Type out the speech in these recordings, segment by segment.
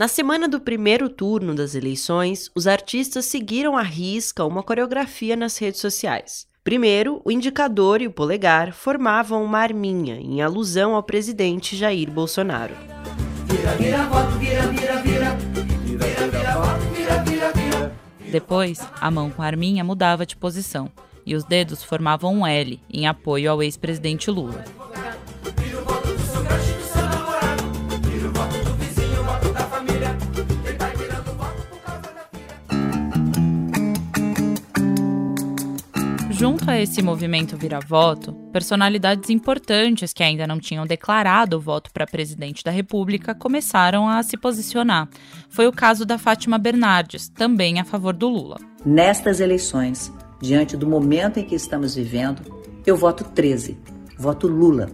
Na semana do primeiro turno das eleições, os artistas seguiram à risca uma coreografia nas redes sociais. Primeiro, o indicador e o polegar formavam uma arminha em alusão ao presidente Jair Bolsonaro. Depois, a mão com a arminha mudava de posição e os dedos formavam um L em apoio ao ex-presidente Lula. Junto a esse movimento vira-voto, personalidades importantes que ainda não tinham declarado o voto para presidente da República começaram a se posicionar. Foi o caso da Fátima Bernardes, também a favor do Lula. Nestas eleições, diante do momento em que estamos vivendo, eu voto 13, voto Lula.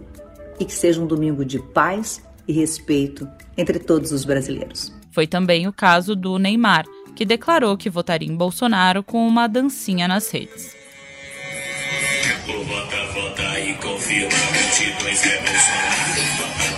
E que seja um domingo de paz e respeito entre todos os brasileiros. Foi também o caso do Neymar, que declarou que votaria em Bolsonaro com uma dancinha nas redes. Vota, vota e confirma, 22 é Bolsonaro.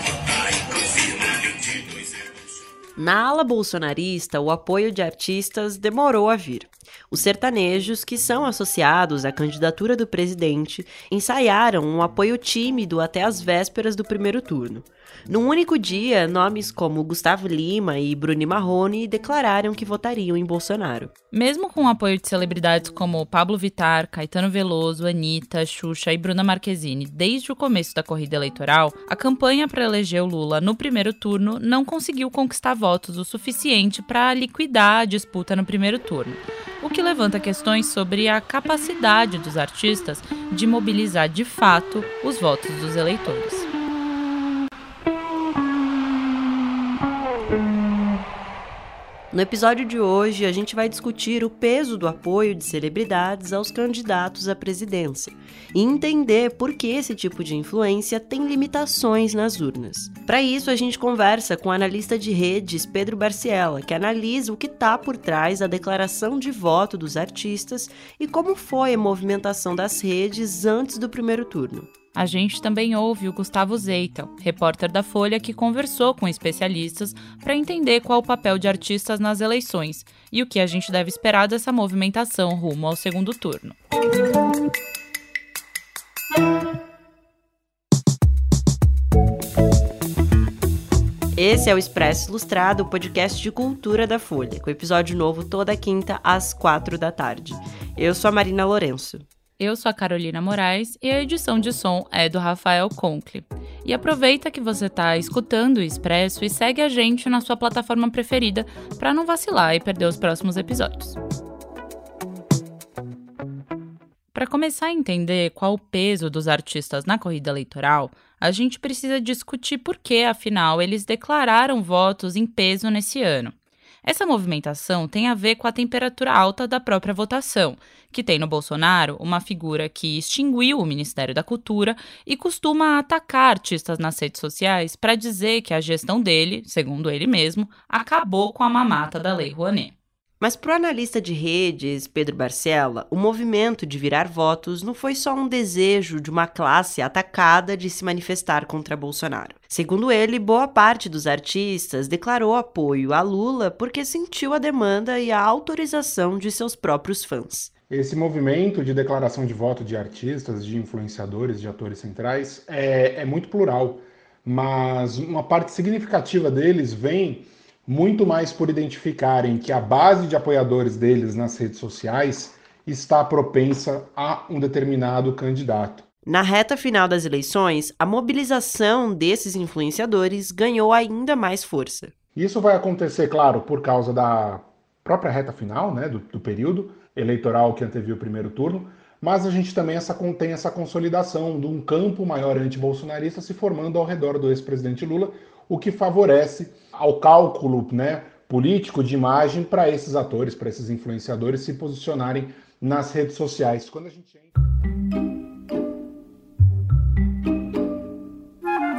Vota, e confirma, 22 é Bolsonaro. Na ala bolsonarista, o apoio de artistas demorou a vir. Os sertanejos, que são associados à candidatura do presidente, ensaiaram um apoio tímido até as vésperas do primeiro turno. Num único dia, nomes como Gustavo Lima e Bruni Marrone declararam que votariam em Bolsonaro. Mesmo com o apoio de celebridades como Pablo Vittar, Caetano Veloso, Anitta, Xuxa e Bruna Marquezine desde o começo da corrida eleitoral, a campanha para eleger o Lula no primeiro turno não conseguiu conquistar votos o suficiente para liquidar a disputa no primeiro turno o que levanta questões sobre a capacidade dos artistas de mobilizar de fato os votos dos eleitores. No episódio de hoje, a gente vai discutir o peso do apoio de celebridades aos candidatos à presidência e entender por que esse tipo de influência tem limitações nas urnas. Para isso, a gente conversa com o analista de redes Pedro Barciela, que analisa o que está por trás da declaração de voto dos artistas e como foi a movimentação das redes antes do primeiro turno. A gente também ouve o Gustavo Zeitel, repórter da Folha, que conversou com especialistas para entender qual o papel de artistas nas eleições e o que a gente deve esperar dessa movimentação rumo ao segundo turno. Esse é o Expresso Ilustrado, o podcast de cultura da Folha, com episódio novo toda quinta às quatro da tarde. Eu sou a Marina Lourenço. Eu sou a Carolina Moraes e a edição de som é do Rafael Conkle. E aproveita que você está escutando o Expresso e segue a gente na sua plataforma preferida para não vacilar e perder os próximos episódios. Para começar a entender qual o peso dos artistas na corrida eleitoral, a gente precisa discutir por que, afinal, eles declararam votos em peso nesse ano. Essa movimentação tem a ver com a temperatura alta da própria votação, que tem no Bolsonaro uma figura que extinguiu o Ministério da Cultura e costuma atacar artistas nas redes sociais para dizer que a gestão dele, segundo ele mesmo, acabou com a mamata da Lei Rouanet. Mas para o analista de redes, Pedro Barcela, o movimento de virar votos não foi só um desejo de uma classe atacada de se manifestar contra Bolsonaro. Segundo ele, boa parte dos artistas declarou apoio a Lula porque sentiu a demanda e a autorização de seus próprios fãs. Esse movimento de declaração de voto de artistas, de influenciadores, de atores centrais é, é muito plural, mas uma parte significativa deles vem muito mais por identificarem que a base de apoiadores deles nas redes sociais está propensa a um determinado candidato. Na reta final das eleições, a mobilização desses influenciadores ganhou ainda mais força. Isso vai acontecer, claro, por causa da própria reta final né, do, do período eleitoral que anteviu o primeiro turno, mas a gente também essa, tem essa consolidação de um campo maior anti-bolsonarista se formando ao redor do ex-presidente Lula, o que favorece ao cálculo né, político de imagem para esses atores, para esses influenciadores se posicionarem nas redes sociais. Quando a gente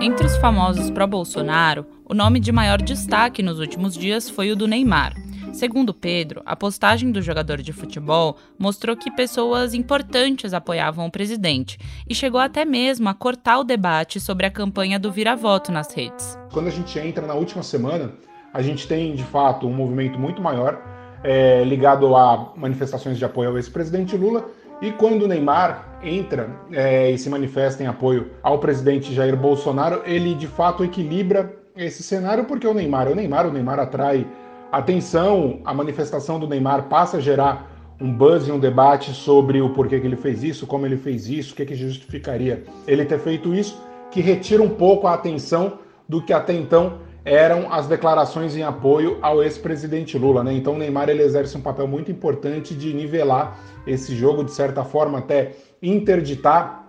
Entre os famosos pró-Bolsonaro, o nome de maior destaque nos últimos dias foi o do Neymar. Segundo Pedro, a postagem do jogador de futebol mostrou que pessoas importantes apoiavam o presidente e chegou até mesmo a cortar o debate sobre a campanha do vira-voto nas redes. Quando a gente entra na última semana, a gente tem de fato um movimento muito maior é, ligado a manifestações de apoio ao ex-presidente Lula. E quando o Neymar entra é, e se manifesta em apoio ao presidente Jair Bolsonaro, ele de fato equilibra esse cenário porque o Neymar é o Neymar, o Neymar atrai atenção, a manifestação do Neymar passa a gerar um buzz e um debate sobre o porquê que ele fez isso, como ele fez isso, o que, que justificaria ele ter feito isso, que retira um pouco a atenção do que até então eram as declarações em apoio ao ex-presidente Lula. Né? Então o Neymar ele exerce um papel muito importante de nivelar esse jogo, de certa forma até interditar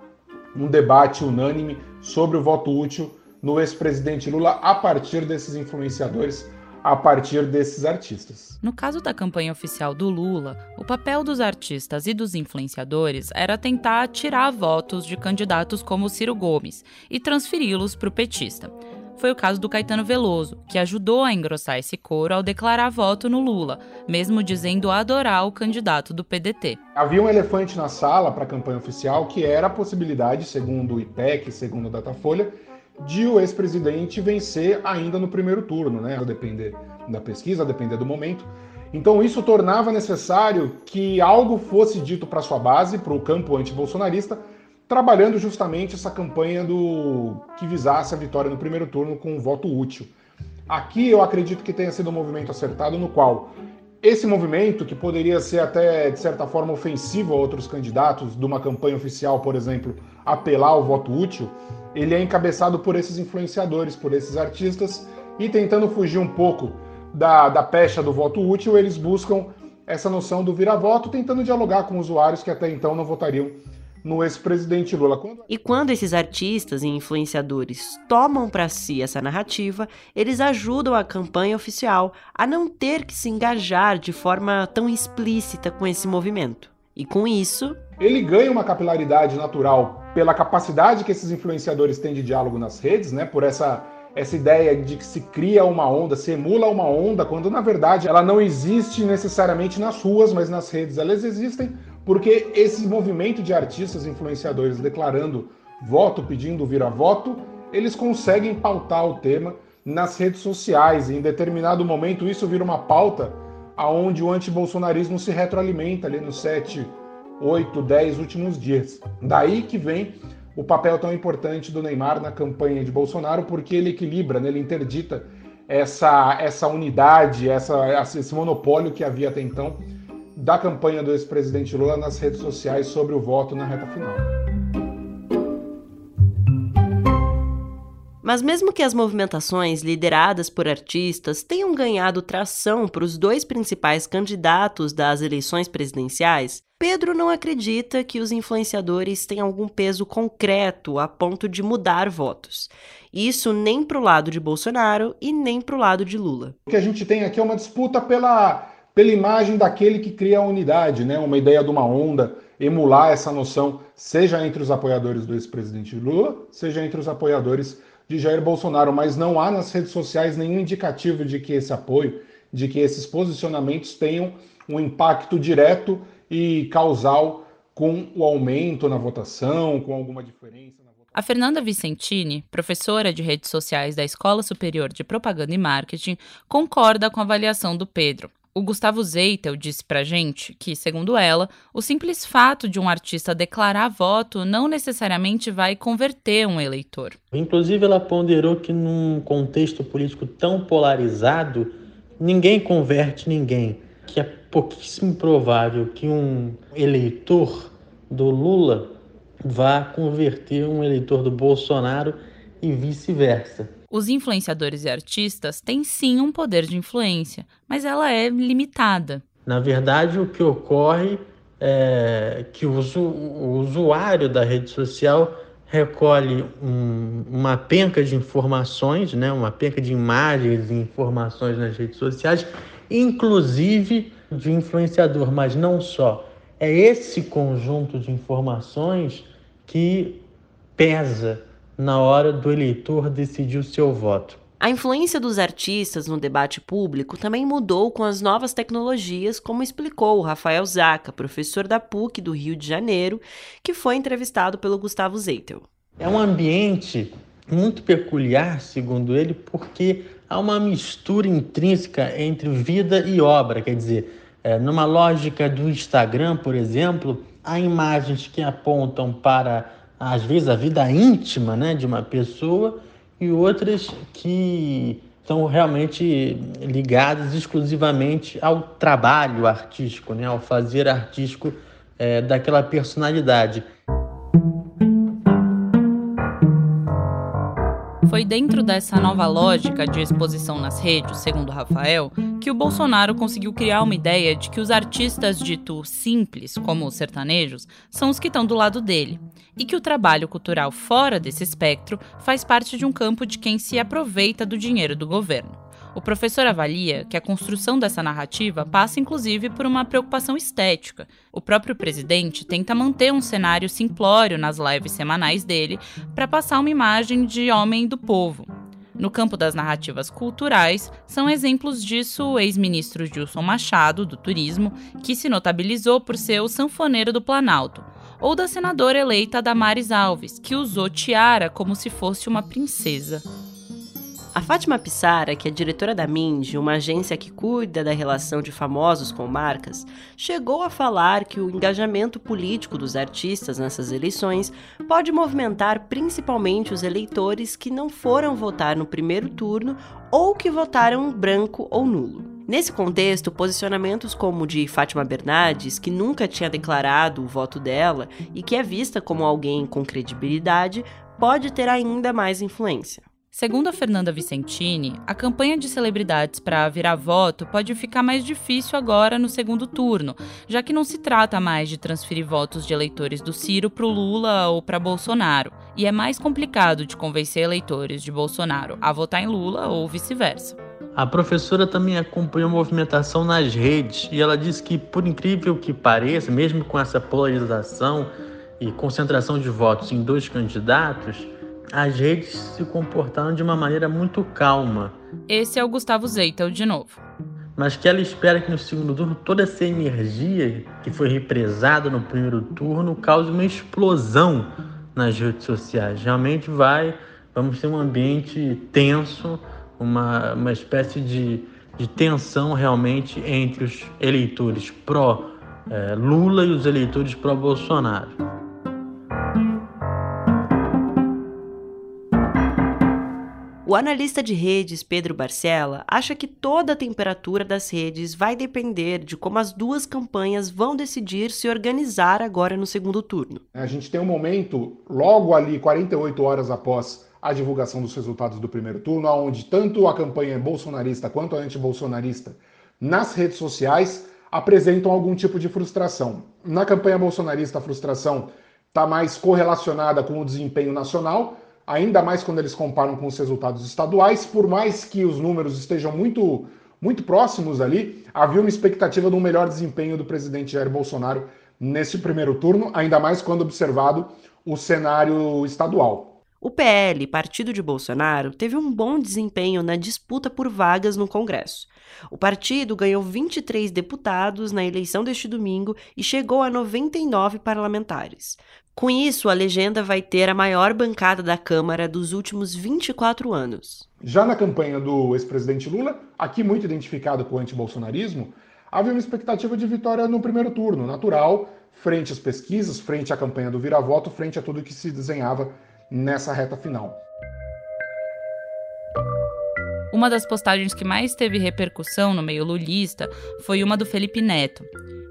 um debate unânime sobre o voto útil no ex-presidente Lula a partir desses influenciadores a partir desses artistas. No caso da campanha oficial do Lula, o papel dos artistas e dos influenciadores era tentar tirar votos de candidatos como Ciro Gomes e transferi-los para o petista. Foi o caso do Caetano Veloso, que ajudou a engrossar esse coro ao declarar voto no Lula, mesmo dizendo adorar o candidato do PDT. Havia um elefante na sala para a campanha oficial que era a possibilidade, segundo o IPEC, segundo o Datafolha, de o ex-presidente vencer ainda no primeiro turno, né? A depender da pesquisa, a depender do momento. Então isso tornava necessário que algo fosse dito para sua base, para o campo anti-bolsonarista, trabalhando justamente essa campanha do que visasse a vitória no primeiro turno com um voto útil. Aqui eu acredito que tenha sido um movimento acertado no qual esse movimento, que poderia ser até de certa forma ofensivo a outros candidatos de uma campanha oficial, por exemplo, apelar ao voto útil, ele é encabeçado por esses influenciadores, por esses artistas, e tentando fugir um pouco da, da pecha do voto útil, eles buscam essa noção do vira-voto, tentando dialogar com usuários que até então não votariam no ex-presidente Lula. Quando... E quando esses artistas e influenciadores tomam para si essa narrativa, eles ajudam a campanha oficial a não ter que se engajar de forma tão explícita com esse movimento. E com isso, ele ganha uma capilaridade natural pela capacidade que esses influenciadores têm de diálogo nas redes, né? Por essa essa ideia de que se cria uma onda, se emula uma onda, quando na verdade ela não existe necessariamente nas ruas, mas nas redes elas existem, porque esse movimento de artistas influenciadores declarando voto, pedindo vira-voto, eles conseguem pautar o tema nas redes sociais e em determinado momento isso vira uma pauta aonde o antibolsonarismo se retroalimenta ali nos 7, 8, 10 últimos dias. Daí que vem o papel tão importante do Neymar na campanha de Bolsonaro, porque ele equilibra, né? ele interdita essa, essa unidade, essa, esse monopólio que havia até então da campanha do ex-presidente Lula nas redes sociais sobre o voto na reta final. Mas mesmo que as movimentações lideradas por artistas tenham ganhado tração para os dois principais candidatos das eleições presidenciais, Pedro não acredita que os influenciadores têm algum peso concreto a ponto de mudar votos. Isso nem para o lado de Bolsonaro e nem para o lado de Lula. O que a gente tem aqui é uma disputa pela, pela imagem daquele que cria a unidade, né? uma ideia de uma onda, emular essa noção, seja entre os apoiadores do ex-presidente Lula, seja entre os apoiadores de Jair Bolsonaro, mas não há nas redes sociais nenhum indicativo de que esse apoio, de que esses posicionamentos tenham um impacto direto e causal com o aumento na votação, com alguma diferença. Na votação. A Fernanda Vicentini, professora de redes sociais da Escola Superior de Propaganda e Marketing, concorda com a avaliação do Pedro. O Gustavo Zeitel disse pra gente que, segundo ela, o simples fato de um artista declarar voto não necessariamente vai converter um eleitor. Inclusive, ela ponderou que num contexto político tão polarizado, ninguém converte ninguém. Que é pouquíssimo provável que um eleitor do Lula vá converter um eleitor do Bolsonaro e vice-versa. Os influenciadores e artistas têm sim um poder de influência, mas ela é limitada. Na verdade, o que ocorre é que o, usuário da rede social recolhe um, uma penca de informações, né, uma penca de imagens e informações nas redes sociais, inclusive de influenciador, mas não só. É esse conjunto de informações que pesa na hora do eleitor decidir o seu voto. A influência dos artistas no debate público também mudou com as novas tecnologias, como explicou o Rafael Zaca, professor da PUC do Rio de Janeiro, que foi entrevistado pelo Gustavo Zeitel. É um ambiente muito peculiar, segundo ele, porque há uma mistura intrínseca entre vida e obra, quer dizer, é, numa lógica do Instagram, por exemplo, há imagens que apontam para, às vezes, a vida íntima né, de uma pessoa e outras que estão realmente ligadas exclusivamente ao trabalho artístico, né, ao fazer artístico é, daquela personalidade. Foi dentro dessa nova lógica de exposição nas redes, segundo Rafael, que o Bolsonaro conseguiu criar uma ideia de que os artistas dito simples, como os sertanejos, são os que estão do lado dele, e que o trabalho cultural fora desse espectro faz parte de um campo de quem se aproveita do dinheiro do governo. O professor avalia que a construção dessa narrativa passa inclusive por uma preocupação estética. O próprio presidente tenta manter um cenário simplório nas lives semanais dele para passar uma imagem de homem do povo. No campo das narrativas culturais, são exemplos disso o ex-ministro Gilson Machado, do Turismo, que se notabilizou por ser o sanfoneiro do Planalto, ou da senadora eleita Damares Alves, que usou tiara como se fosse uma princesa. A Fátima Pissara, que é diretora da Mind, uma agência que cuida da relação de famosos com marcas, chegou a falar que o engajamento político dos artistas nessas eleições pode movimentar principalmente os eleitores que não foram votar no primeiro turno ou que votaram branco ou nulo. Nesse contexto, posicionamentos como o de Fátima Bernardes, que nunca tinha declarado o voto dela e que é vista como alguém com credibilidade, pode ter ainda mais influência. Segundo a Fernanda Vicentini, a campanha de celebridades para virar voto pode ficar mais difícil agora no segundo turno, já que não se trata mais de transferir votos de eleitores do Ciro para o Lula ou para Bolsonaro, e é mais complicado de convencer eleitores de Bolsonaro a votar em Lula ou vice-versa. A professora também acompanhou a movimentação nas redes e ela disse que, por incrível que pareça, mesmo com essa polarização e concentração de votos em dois candidatos, as redes se comportaram de uma maneira muito calma. Esse é o Gustavo Zeitel de novo. Mas que ela espera que no segundo turno toda essa energia que foi represada no primeiro turno cause uma explosão nas redes sociais. Realmente vai, vamos ter um ambiente tenso, uma, uma espécie de, de tensão realmente entre os eleitores pró-Lula eh, e os eleitores pró-Bolsonaro. O analista de redes Pedro Barcela acha que toda a temperatura das redes vai depender de como as duas campanhas vão decidir se organizar agora no segundo turno. A gente tem um momento, logo ali, 48 horas após a divulgação dos resultados do primeiro turno, onde tanto a campanha bolsonarista quanto a antibolsonarista nas redes sociais apresentam algum tipo de frustração. Na campanha bolsonarista, a frustração está mais correlacionada com o desempenho nacional, ainda mais quando eles comparam com os resultados estaduais, por mais que os números estejam muito, muito próximos ali, havia uma expectativa de um melhor desempenho do presidente Jair Bolsonaro nesse primeiro turno, ainda mais quando observado o cenário estadual. O PL, partido de Bolsonaro, teve um bom desempenho na disputa por vagas no Congresso. O partido ganhou 23 deputados na eleição deste domingo e chegou a 99 parlamentares. Com isso, a legenda vai ter a maior bancada da Câmara dos últimos 24 anos. Já na campanha do ex-presidente Lula, aqui muito identificado com o antibolsonarismo, havia uma expectativa de vitória no primeiro turno, natural, frente às pesquisas, frente à campanha do vira-voto, frente a tudo que se desenhava nessa reta final. Uma das postagens que mais teve repercussão no meio lulista foi uma do Felipe Neto.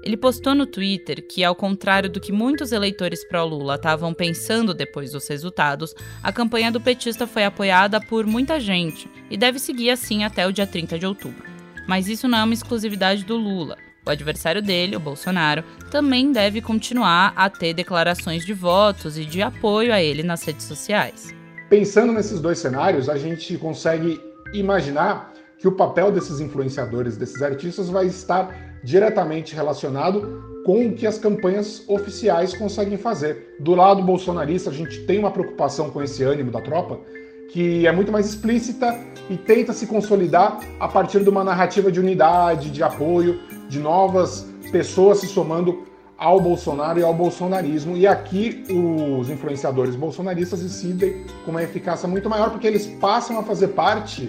Ele postou no Twitter que, ao contrário do que muitos eleitores pró-Lula estavam pensando depois dos resultados, a campanha do petista foi apoiada por muita gente e deve seguir assim até o dia 30 de outubro. Mas isso não é uma exclusividade do Lula. O adversário dele, o Bolsonaro, também deve continuar a ter declarações de votos e de apoio a ele nas redes sociais. Pensando nesses dois cenários, a gente consegue imaginar que o papel desses influenciadores, desses artistas, vai estar diretamente relacionado com o que as campanhas oficiais conseguem fazer. Do lado bolsonarista, a gente tem uma preocupação com esse ânimo da tropa, que é muito mais explícita e tenta se consolidar a partir de uma narrativa de unidade, de apoio, de novas pessoas se somando ao Bolsonaro e ao bolsonarismo. E aqui os influenciadores bolsonaristas decidem com uma eficácia muito maior, porque eles passam a fazer parte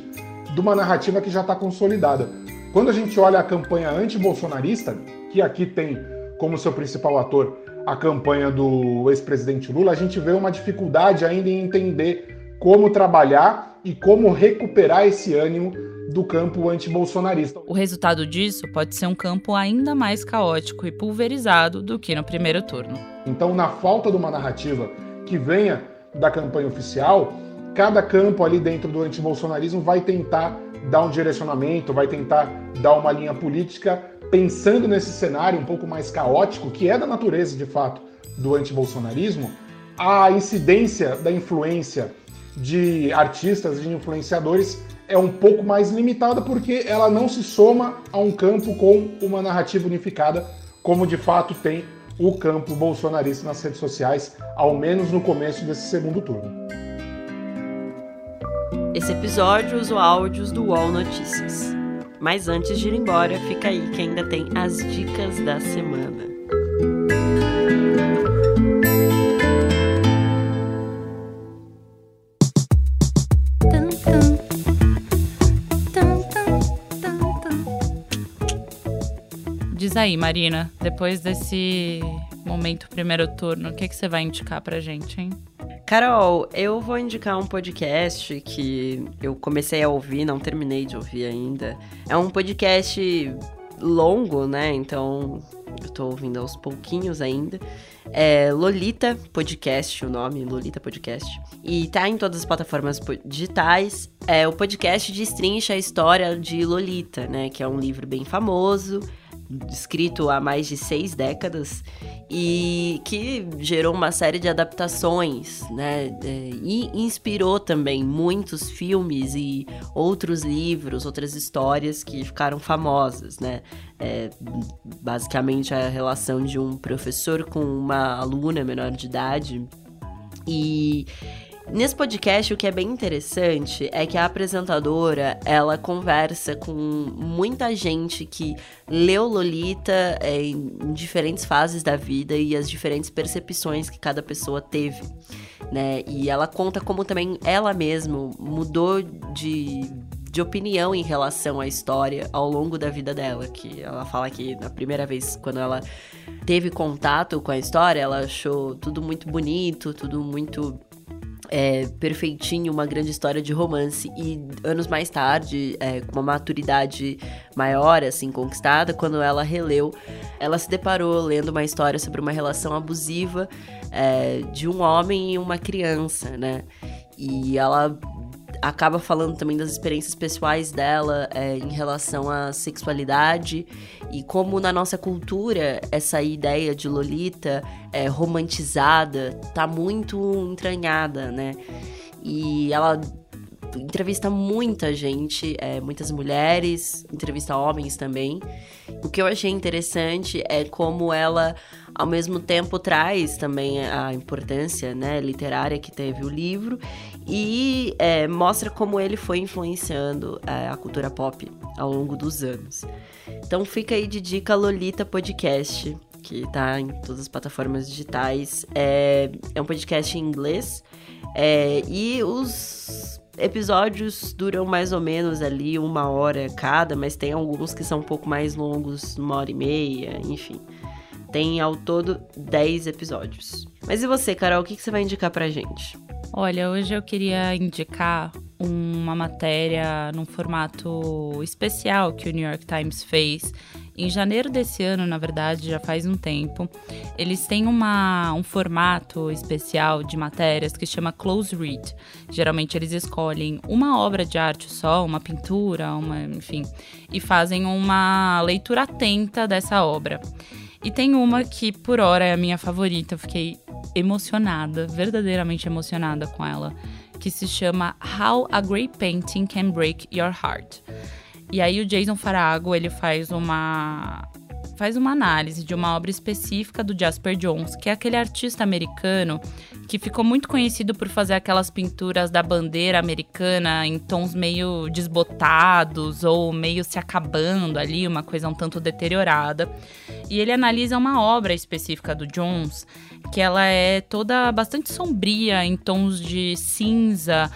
de uma narrativa que já está consolidada. Quando a gente olha a campanha anti-bolsonarista, que aqui tem como seu principal ator a campanha do ex-presidente Lula, a gente vê uma dificuldade ainda em entender como trabalhar e como recuperar esse ânimo do campo anti-bolsonarista. O resultado disso pode ser um campo ainda mais caótico e pulverizado do que no primeiro turno. Então, na falta de uma narrativa que venha da campanha oficial, cada campo ali dentro do anti-bolsonarismo vai tentar dar um direcionamento, vai tentar dar uma linha política pensando nesse cenário um pouco mais caótico, que é da natureza de fato do anti-bolsonarismo, a incidência da influência de artistas, de influenciadores é um pouco mais limitada porque ela não se soma a um campo com uma narrativa unificada, como de fato tem o campo bolsonarista nas redes sociais, ao menos no começo desse segundo turno. Esse episódio usou áudios do UOL Notícias. Mas antes de ir embora, fica aí que ainda tem as dicas da semana. Diz aí, Marina, depois desse momento primeiro turno, o que, que você vai indicar pra gente, hein? Carol, eu vou indicar um podcast que eu comecei a ouvir, não terminei de ouvir ainda. É um podcast longo, né? Então eu tô ouvindo aos pouquinhos ainda. É Lolita Podcast, o nome, Lolita Podcast. E tá em todas as plataformas digitais. É o podcast destrincha a história de Lolita, né? Que é um livro bem famoso escrito há mais de seis décadas e que gerou uma série de adaptações, né? É, e inspirou também muitos filmes e outros livros, outras histórias que ficaram famosas, né? É, basicamente a relação de um professor com uma aluna menor de idade e Nesse podcast, o que é bem interessante é que a apresentadora, ela conversa com muita gente que leu Lolita é, em diferentes fases da vida e as diferentes percepções que cada pessoa teve, né? E ela conta como também ela mesma mudou de de opinião em relação à história ao longo da vida dela. Que ela fala que na primeira vez, quando ela teve contato com a história, ela achou tudo muito bonito, tudo muito é, perfeitinho, uma grande história de romance. E anos mais tarde, é, com uma maturidade maior, assim, conquistada, quando ela releu, ela se deparou lendo uma história sobre uma relação abusiva é, de um homem e uma criança, né? E ela acaba falando também das experiências pessoais dela é, em relação à sexualidade e como na nossa cultura essa ideia de Lolita é, romantizada tá muito entranhada, né? E ela entrevista muita gente, é, muitas mulheres, entrevista homens também. O que eu achei interessante é como ela, ao mesmo tempo, traz também a importância né, literária que teve o livro e é, mostra como ele foi influenciando é, a cultura pop ao longo dos anos. Então fica aí de dica Lolita Podcast, que tá em todas as plataformas digitais. É, é um podcast em inglês é, e os episódios duram mais ou menos ali uma hora cada, mas tem alguns que são um pouco mais longos, uma hora e meia, enfim. Tem ao todo 10 episódios. Mas e você, Carol, o que, que você vai indicar pra gente? Olha, hoje eu queria indicar uma matéria num formato especial que o New York Times fez. Em janeiro desse ano, na verdade, já faz um tempo, eles têm uma, um formato especial de matérias que chama Close Read. Geralmente eles escolhem uma obra de arte só, uma pintura, uma, enfim, e fazem uma leitura atenta dessa obra. E tem uma que, por hora, é a minha favorita. Eu fiquei emocionada, verdadeiramente emocionada com ela, que se chama How a Great Painting Can Break Your Heart. E aí o Jason Farago, ele faz uma faz uma análise de uma obra específica do Jasper Jones, que é aquele artista americano que ficou muito conhecido por fazer aquelas pinturas da bandeira americana em tons meio desbotados ou meio se acabando ali, uma coisa um tanto deteriorada. E ele analisa uma obra específica do Jones, que ela é toda bastante sombria, em tons de cinza.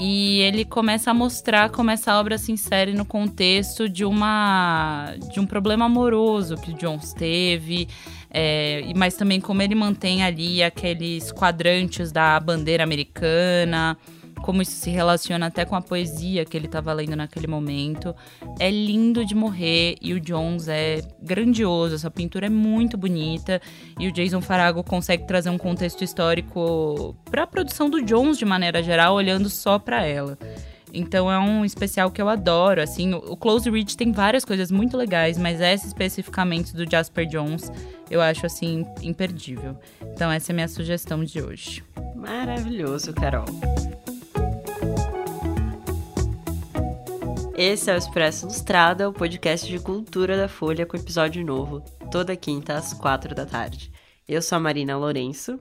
E ele começa a mostrar como essa obra se insere no contexto de uma de um problema amoroso que Jones teve, é, mas também como ele mantém ali aqueles quadrantes da bandeira americana, como isso se relaciona até com a poesia que ele estava lendo naquele momento. É lindo de morrer e o Jones é grandioso, essa pintura é muito bonita e o Jason Farago consegue trazer um contexto histórico para a produção do Jones de maneira geral, olhando só para ela. Então é um especial que eu adoro, assim, o Close Reach tem várias coisas muito legais, mas essa especificamente do Jasper Jones, eu acho assim imperdível. Então essa é a minha sugestão de hoje. Maravilhoso, Carol. Esse é o Expresso Ilustrada, o podcast de cultura da Folha com episódio novo, toda quinta às quatro da tarde. Eu sou a Marina Lourenço.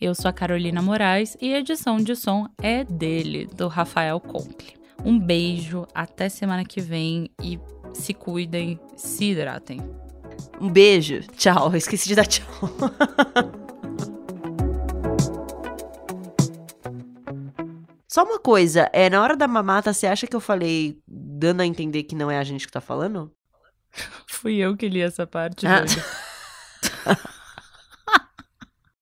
Eu sou a Carolina Moraes e a edição de som é dele, do Rafael Conkle. Um beijo, até semana que vem e se cuidem, se hidratem. Um beijo, tchau, esqueci de dar tchau. Só uma coisa, é na hora da mamata, você acha que eu falei dando a entender que não é a gente que tá falando? Fui eu que li essa parte. Ah.